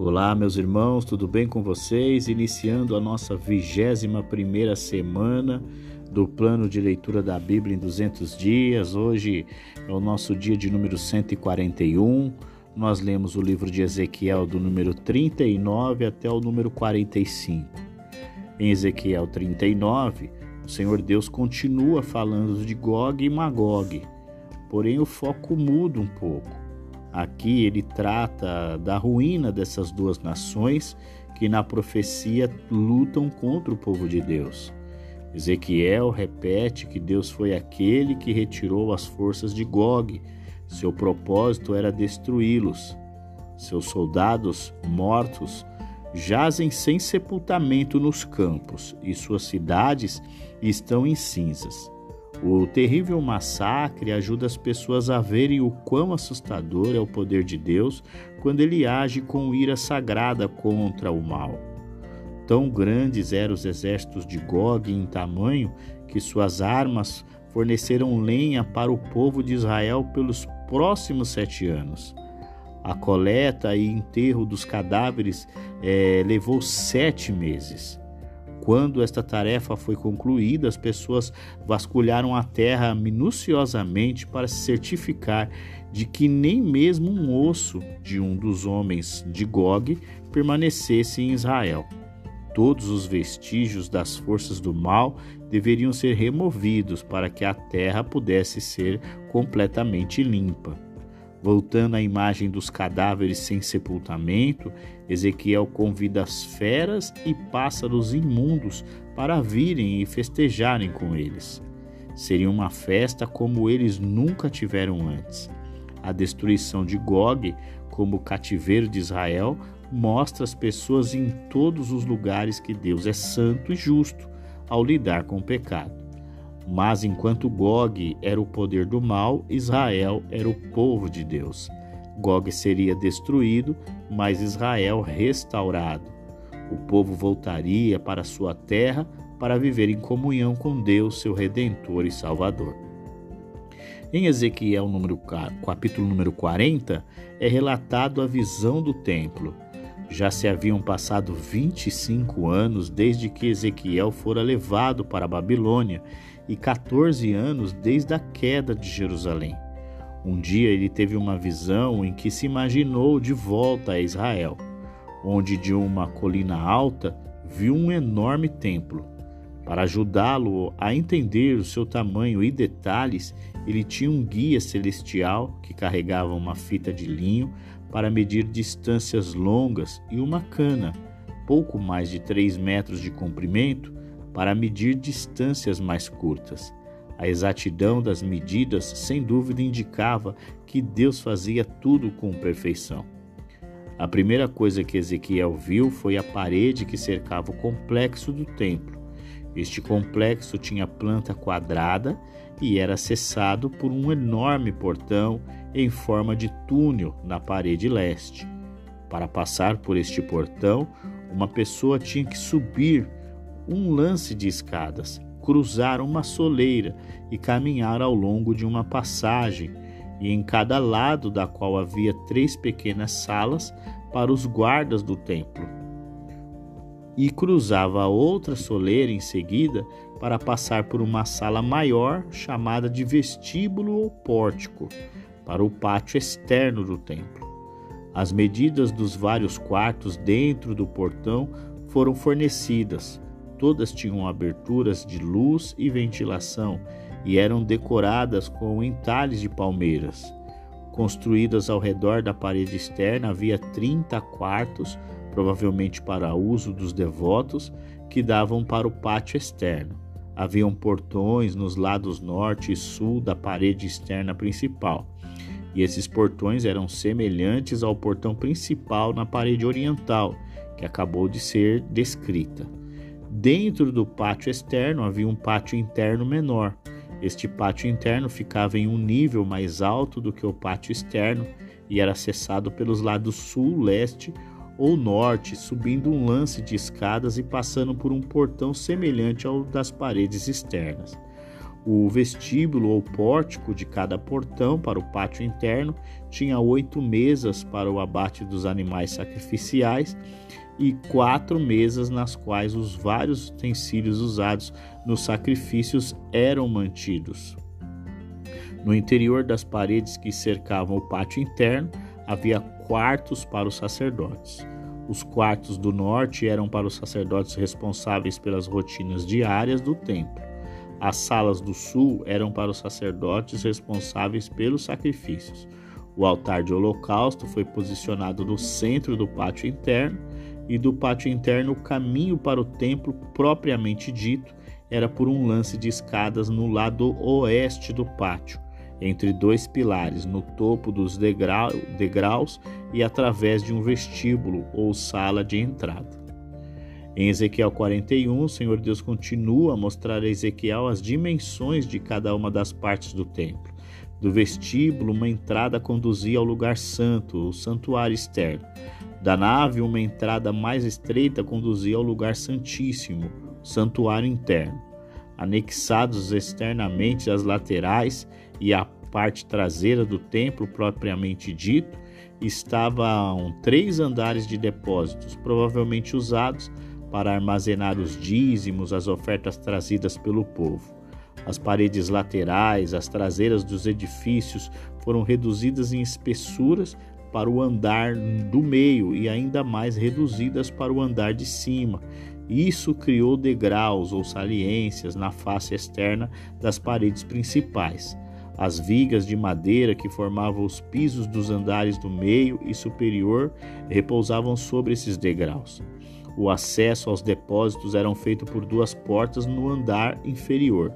Olá, meus irmãos, tudo bem com vocês? Iniciando a nossa vigésima primeira semana do plano de leitura da Bíblia em 200 dias. Hoje é o nosso dia de número 141. Nós lemos o livro de Ezequiel do número 39 até o número 45. Em Ezequiel 39, o Senhor Deus continua falando de Gog e Magog, porém o foco muda um pouco. Aqui ele trata da ruína dessas duas nações que na profecia lutam contra o povo de Deus. Ezequiel repete que Deus foi aquele que retirou as forças de Gog. Seu propósito era destruí-los. Seus soldados mortos jazem sem sepultamento nos campos e suas cidades estão em cinzas. O terrível massacre ajuda as pessoas a verem o quão assustador é o poder de Deus quando ele age com ira sagrada contra o mal. Tão grandes eram os exércitos de Gog em tamanho que suas armas forneceram lenha para o povo de Israel pelos próximos sete anos. A coleta e enterro dos cadáveres é, levou sete meses. Quando esta tarefa foi concluída, as pessoas vasculharam a terra minuciosamente para se certificar de que nem mesmo um osso de um dos homens de Gog permanecesse em Israel. Todos os vestígios das forças do mal deveriam ser removidos para que a terra pudesse ser completamente limpa. Voltando à imagem dos cadáveres sem sepultamento, Ezequiel convida as feras e pássaros imundos para virem e festejarem com eles. Seria uma festa como eles nunca tiveram antes. A destruição de Gog, como cativeiro de Israel, mostra as pessoas em todos os lugares que Deus é santo e justo ao lidar com o pecado. Mas enquanto Gog era o poder do mal, Israel era o povo de Deus. Gog seria destruído, mas Israel restaurado. O povo voltaria para sua terra para viver em comunhão com Deus, seu redentor e salvador. Em Ezequiel, número, capítulo número 40, é relatado a visão do templo. Já se haviam passado 25 anos desde que Ezequiel fora levado para a Babilônia e 14 anos desde a queda de Jerusalém. Um dia ele teve uma visão em que se imaginou de volta a Israel, onde de uma colina alta viu um enorme templo. Para ajudá-lo a entender o seu tamanho e detalhes, ele tinha um guia celestial que carregava uma fita de linho para medir distâncias longas e uma cana, pouco mais de 3 metros de comprimento, para medir distâncias mais curtas. A exatidão das medidas, sem dúvida, indicava que Deus fazia tudo com perfeição. A primeira coisa que Ezequiel viu foi a parede que cercava o complexo do templo. Este complexo tinha planta quadrada e era acessado por um enorme portão em forma de túnel na parede leste. Para passar por este portão, uma pessoa tinha que subir um lance de escadas, cruzar uma soleira e caminhar ao longo de uma passagem, e em cada lado da qual havia três pequenas salas para os guardas do templo. E cruzava outra soleira em seguida para passar por uma sala maior chamada de vestíbulo ou pórtico, para o pátio externo do templo. As medidas dos vários quartos dentro do portão foram fornecidas Todas tinham aberturas de luz e ventilação e eram decoradas com entalhes de palmeiras. Construídas ao redor da parede externa, havia 30 quartos, provavelmente para uso dos devotos, que davam para o pátio externo. Haviam portões nos lados norte e sul da parede externa principal, e esses portões eram semelhantes ao portão principal na parede oriental, que acabou de ser descrita. Dentro do pátio externo havia um pátio interno menor. Este pátio interno ficava em um nível mais alto do que o pátio externo e era acessado pelos lados sul, leste ou norte, subindo um lance de escadas e passando por um portão semelhante ao das paredes externas. O vestíbulo ou pórtico de cada portão para o pátio interno tinha oito mesas para o abate dos animais sacrificiais e quatro mesas nas quais os vários utensílios usados nos sacrifícios eram mantidos. No interior das paredes que cercavam o pátio interno havia quartos para os sacerdotes. Os quartos do norte eram para os sacerdotes responsáveis pelas rotinas diárias do templo. As salas do sul eram para os sacerdotes responsáveis pelos sacrifícios. O altar de holocausto foi posicionado no centro do pátio interno e do pátio interno, o caminho para o templo propriamente dito era por um lance de escadas no lado oeste do pátio, entre dois pilares, no topo dos degrau, degraus e através de um vestíbulo ou sala de entrada. Em Ezequiel 41, o Senhor Deus continua a mostrar a Ezequiel as dimensões de cada uma das partes do templo. Do vestíbulo, uma entrada conduzia ao lugar santo, o santuário externo. Da nave, uma entrada mais estreita conduzia ao lugar santíssimo, santuário interno. Anexados externamente às laterais e à parte traseira do templo propriamente dito, estavam três andares de depósitos, provavelmente usados para armazenar os dízimos, as ofertas trazidas pelo povo. As paredes laterais, as traseiras dos edifícios foram reduzidas em espessuras para o andar do meio e ainda mais reduzidas para o andar de cima. Isso criou degraus ou saliências na face externa das paredes principais. As vigas de madeira que formavam os pisos dos andares do meio e superior repousavam sobre esses degraus. O acesso aos depósitos era feito por duas portas no andar inferior.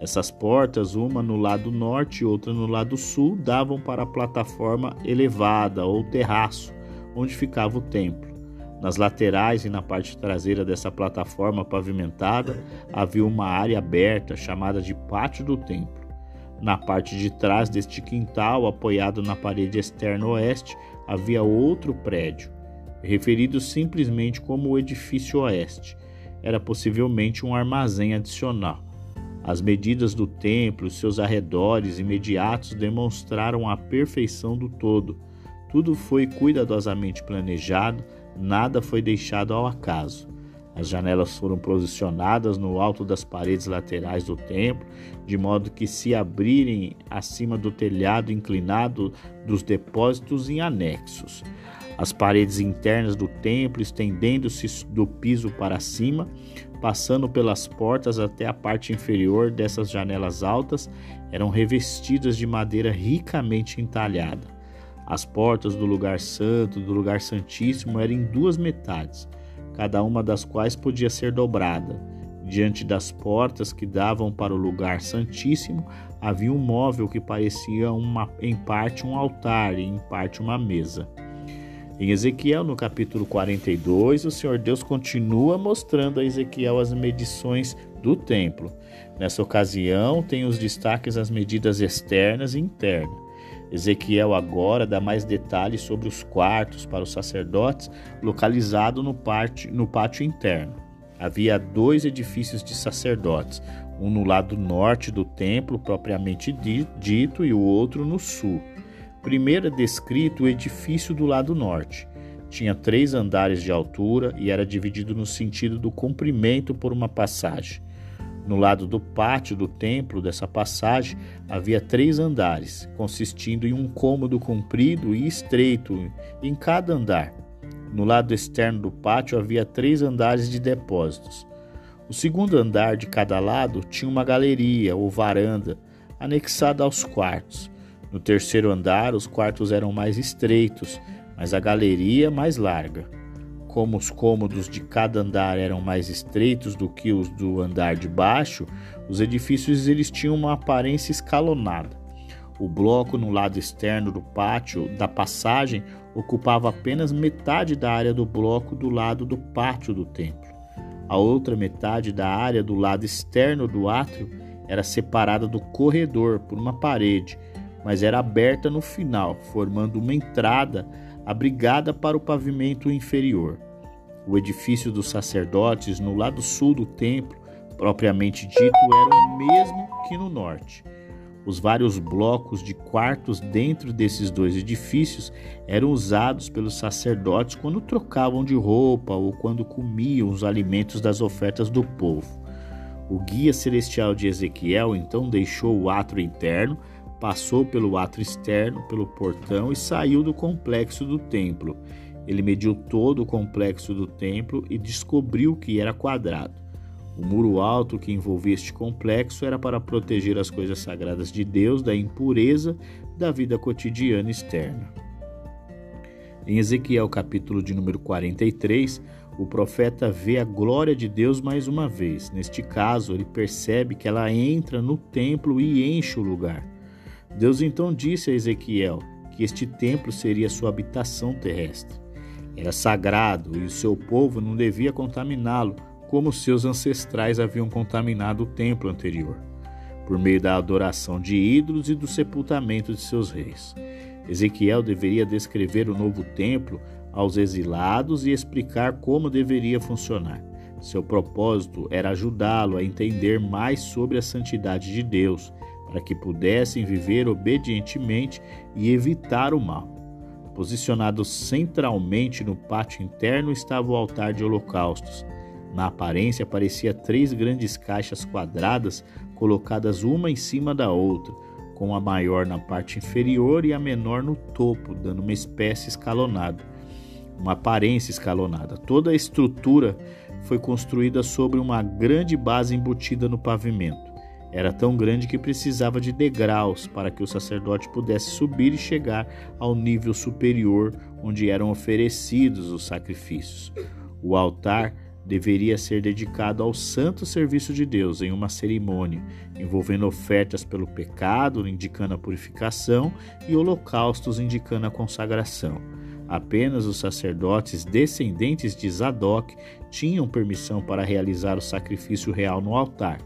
Essas portas, uma no lado norte e outra no lado sul, davam para a plataforma elevada ou terraço, onde ficava o templo. Nas laterais e na parte traseira dessa plataforma pavimentada havia uma área aberta chamada de pátio do templo. Na parte de trás deste quintal, apoiado na parede externa oeste, havia outro prédio, referido simplesmente como o edifício oeste. Era possivelmente um armazém adicional. As medidas do templo e seus arredores imediatos demonstraram a perfeição do todo. Tudo foi cuidadosamente planejado, nada foi deixado ao acaso. As janelas foram posicionadas no alto das paredes laterais do templo, de modo que se abrirem acima do telhado inclinado dos depósitos em anexos. As paredes internas do templo, estendendo-se do piso para cima, passando pelas portas até a parte inferior dessas janelas altas, eram revestidas de madeira ricamente entalhada. As portas do lugar santo, do lugar santíssimo, eram em duas metades, cada uma das quais podia ser dobrada. Diante das portas que davam para o lugar santíssimo, havia um móvel que parecia uma, em parte um altar e em parte uma mesa. Em Ezequiel, no capítulo 42, o Senhor Deus continua mostrando a Ezequiel as medições do templo. Nessa ocasião, tem os destaques as medidas externas e internas. Ezequiel agora dá mais detalhes sobre os quartos para os sacerdotes localizado no pátio, no pátio interno. Havia dois edifícios de sacerdotes, um no lado norte do templo propriamente dito e o outro no sul. Primeiro é descrito o edifício do lado norte. Tinha três andares de altura e era dividido no sentido do comprimento por uma passagem. No lado do pátio do templo dessa passagem havia três andares, consistindo em um cômodo comprido e estreito em cada andar. No lado externo do pátio havia três andares de depósitos. O segundo andar de cada lado tinha uma galeria ou varanda anexada aos quartos. No terceiro andar, os quartos eram mais estreitos, mas a galeria mais larga. Como os cômodos de cada andar eram mais estreitos do que os do andar de baixo, os edifícios eles tinham uma aparência escalonada. O bloco no lado externo do pátio da passagem ocupava apenas metade da área do bloco do lado do pátio do templo. A outra metade da área do lado externo do átrio era separada do corredor por uma parede mas era aberta no final, formando uma entrada abrigada para o pavimento inferior. O edifício dos sacerdotes, no lado sul do templo, propriamente dito, era um mesmo que no norte. Os vários blocos de quartos dentro desses dois edifícios eram usados pelos sacerdotes quando trocavam de roupa ou quando comiam os alimentos das ofertas do povo. O guia celestial de Ezequiel então deixou o átrio interno, passou pelo átrio externo, pelo portão e saiu do complexo do templo. Ele mediu todo o complexo do templo e descobriu que era quadrado. O muro alto que envolvia este complexo era para proteger as coisas sagradas de Deus da impureza da vida cotidiana externa. Em Ezequiel, capítulo de número 43, o profeta vê a glória de Deus mais uma vez. Neste caso, ele percebe que ela entra no templo e enche o lugar. Deus então disse a Ezequiel que este templo seria sua habitação terrestre. Era sagrado e o seu povo não devia contaminá-lo, como seus ancestrais haviam contaminado o templo anterior, por meio da adoração de ídolos e do sepultamento de seus reis. Ezequiel deveria descrever o novo templo aos exilados e explicar como deveria funcionar. Seu propósito era ajudá-lo a entender mais sobre a santidade de Deus, para que pudessem viver obedientemente e evitar o mal. Posicionado centralmente no pátio interno estava o altar de holocaustos, na aparência, parecia três grandes caixas quadradas colocadas uma em cima da outra, com a maior na parte inferior e a menor no topo, dando uma espécie escalonada, uma aparência escalonada. Toda a estrutura foi construída sobre uma grande base embutida no pavimento. Era tão grande que precisava de degraus para que o sacerdote pudesse subir e chegar ao nível superior onde eram oferecidos os sacrifícios. O altar deveria ser dedicado ao santo serviço de Deus em uma cerimônia, envolvendo ofertas pelo pecado, indicando a purificação, e holocaustos, indicando a consagração. Apenas os sacerdotes descendentes de Zadok tinham permissão para realizar o sacrifício real no altar.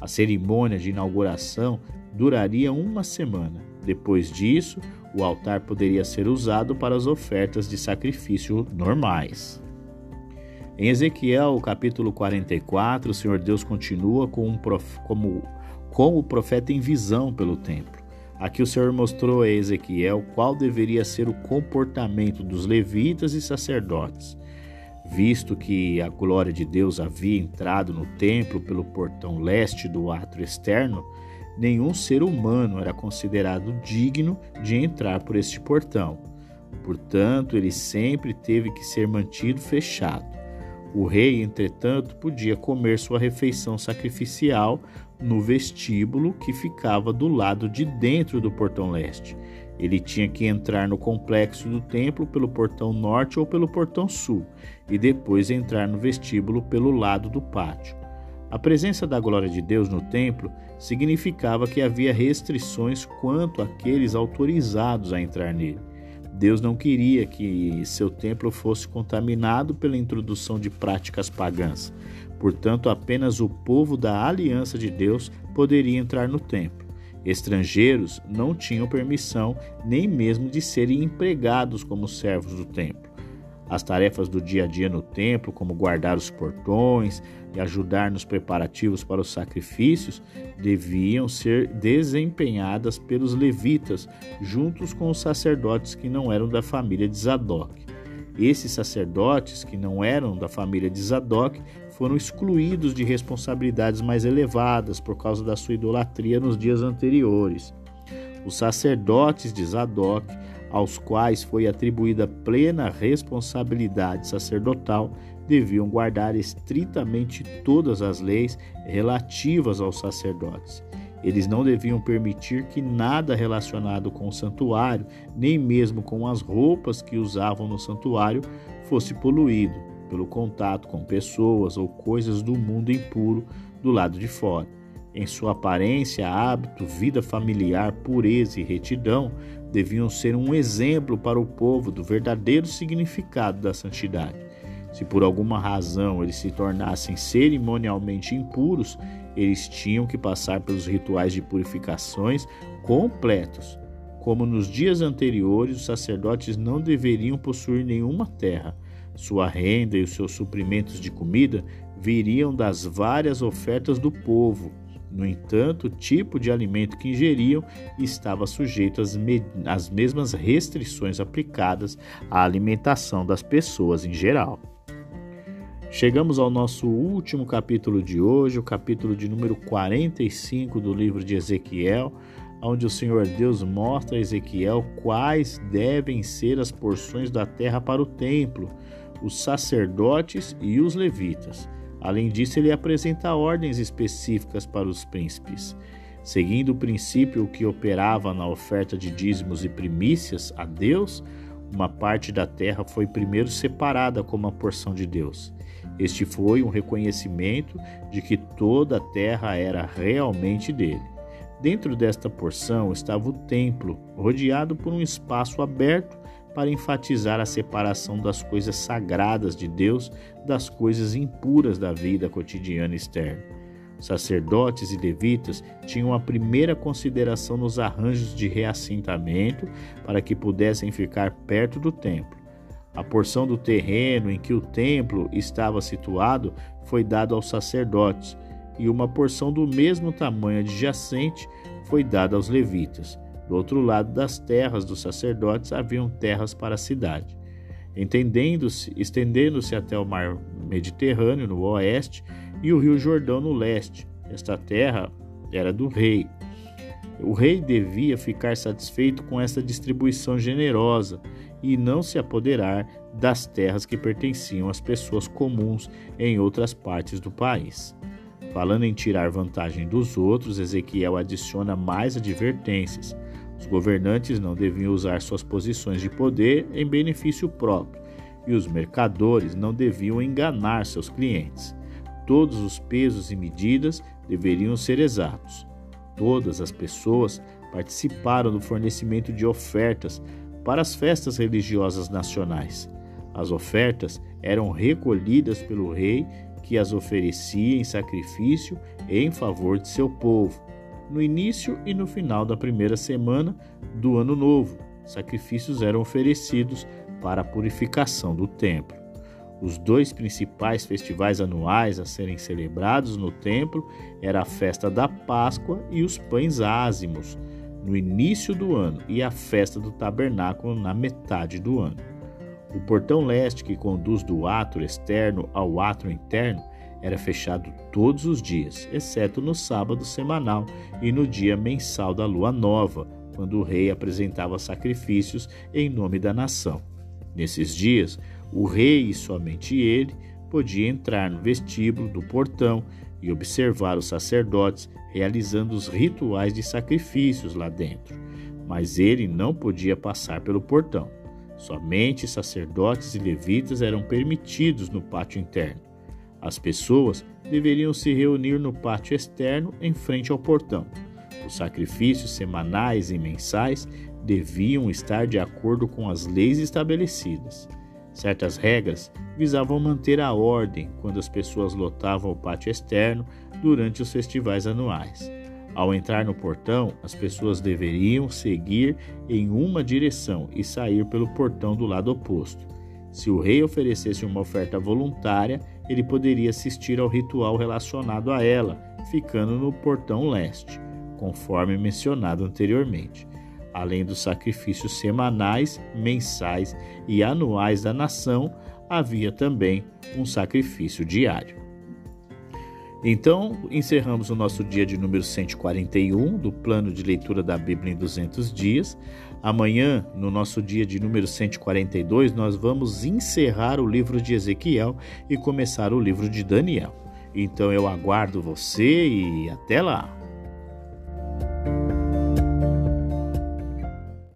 A cerimônia de inauguração duraria uma semana. Depois disso, o altar poderia ser usado para as ofertas de sacrifício normais. Em Ezequiel, capítulo 44, o Senhor Deus continua com, um prof... como... com o profeta em visão pelo templo. Aqui o Senhor mostrou a Ezequiel qual deveria ser o comportamento dos levitas e sacerdotes. Visto que a glória de Deus havia entrado no templo pelo portão leste do átrio externo, nenhum ser humano era considerado digno de entrar por este portão. Portanto, ele sempre teve que ser mantido fechado. O rei, entretanto, podia comer sua refeição sacrificial no vestíbulo que ficava do lado de dentro do portão leste. Ele tinha que entrar no complexo do templo pelo portão norte ou pelo portão sul, e depois entrar no vestíbulo pelo lado do pátio. A presença da glória de Deus no templo significava que havia restrições quanto àqueles autorizados a entrar nele. Deus não queria que seu templo fosse contaminado pela introdução de práticas pagãs. Portanto, apenas o povo da aliança de Deus poderia entrar no templo. Estrangeiros não tinham permissão nem mesmo de serem empregados como servos do templo. As tarefas do dia a dia no templo, como guardar os portões e ajudar nos preparativos para os sacrifícios, deviam ser desempenhadas pelos levitas, juntos com os sacerdotes que não eram da família de Zadok. Esses sacerdotes, que não eram da família de Zadok, foram excluídos de responsabilidades mais elevadas por causa da sua idolatria nos dias anteriores. Os sacerdotes de Zadok aos quais foi atribuída plena responsabilidade sacerdotal, deviam guardar estritamente todas as leis relativas aos sacerdotes. Eles não deviam permitir que nada relacionado com o santuário, nem mesmo com as roupas que usavam no santuário, fosse poluído pelo contato com pessoas ou coisas do mundo impuro do lado de fora. Em sua aparência, hábito, vida familiar, pureza e retidão, deviam ser um exemplo para o povo do verdadeiro significado da santidade. Se por alguma razão eles se tornassem cerimonialmente impuros, eles tinham que passar pelos rituais de purificações completos. Como nos dias anteriores, os sacerdotes não deveriam possuir nenhuma terra. Sua renda e os seus suprimentos de comida viriam das várias ofertas do povo No entanto, o tipo de alimento que ingeriam estava sujeito às, me às mesmas restrições aplicadas à alimentação das pessoas em geral. Chegamos ao nosso último capítulo de hoje, o capítulo de número 45 do livro de Ezequiel, onde o Senhor Deus mostra a Ezequiel quais devem ser as porções da terra para o templo, os sacerdotes e os levitas. Além disso, ele apresenta ordens específicas para os príncipes. Seguindo o princípio que operava na oferta de dízimos e primícias a Deus, uma parte da terra foi primeiro separada como a porção de Deus. Este foi um reconhecimento de que toda a terra era realmente dele. Dentro desta porção estava o templo, rodeado por um espaço aberto para enfatizar a separação das coisas sagradas de Deus das coisas impuras da vida cotidiana externa. Sacerdotes e levitas tinham a primeira consideração nos arranjos de reassentamento para que pudessem ficar perto do templo. A porção do terreno em que o templo estava situado foi dada aos sacerdotes, e uma porção do mesmo tamanho adjacente foi dada aos levitas. Do outro lado das terras dos sacerdotes haviam terras para a cidade. Entendendo-se, estendendo-se até o mar Mediterrâneo no oeste e o rio Jordão no leste. Esta terra era do rei. O rei devia ficar satisfeito com essa distribuição generosa e não se apoderar das terras que pertenciam às pessoas comuns em outras partes do país. Falando em tirar vantagem dos outros, Ezequiel adiciona mais advertências. Os governantes não deviam usar suas posições de poder em benefício próprio, e os mercadores não deviam enganar seus clientes. Todos os pesos e medidas deveriam ser exatos. Todas as pessoas participaram do fornecimento de ofertas para as festas religiosas nacionais. As ofertas eram recolhidas pelo rei, que as oferecia em sacrifício em favor de seu povo no início e no final da primeira semana do ano novo. Sacrifícios eram oferecidos para a purificação do templo. Os dois principais festivais anuais a serem celebrados no templo era a festa da Páscoa e os pães ázimos, no início do ano, e a festa do tabernáculo na metade do ano. O portão leste que conduz do átrio externo ao átrio interno era fechado todos os dias, exceto no sábado semanal e no dia mensal da lua nova, quando o rei apresentava sacrifícios em nome da nação. Nesses dias, o rei e somente ele podia entrar no vestíbulo do portão e observar os sacerdotes realizando os rituais de sacrifícios lá dentro, mas ele não podia passar pelo portão. Somente sacerdotes e levitas eram permitidos no pátio interno. As pessoas deveriam se reunir no pátio externo em frente ao portão. Os sacrifícios semanais e mensais deviam estar de acordo com as leis estabelecidas. Certas regras visavam manter a ordem quando as pessoas lotavam o pátio externo durante os festivais anuais. Ao entrar no portão, as pessoas deveriam seguir em uma direção e sair pelo portão do lado oposto. Se o rei oferecesse uma oferta voluntária, ele poderia assistir ao ritual relacionado a ela, ficando no portão leste, conforme mencionado anteriormente. Além dos sacrifícios semanais, mensais e anuais da nação, havia também um sacrifício diário. Então, encerramos o nosso dia de número 141 do plano de leitura da Bíblia em 200 dias. Amanhã, no nosso dia de número 142, nós vamos encerrar o livro de Ezequiel e começar o livro de Daniel. Então eu aguardo você e até lá!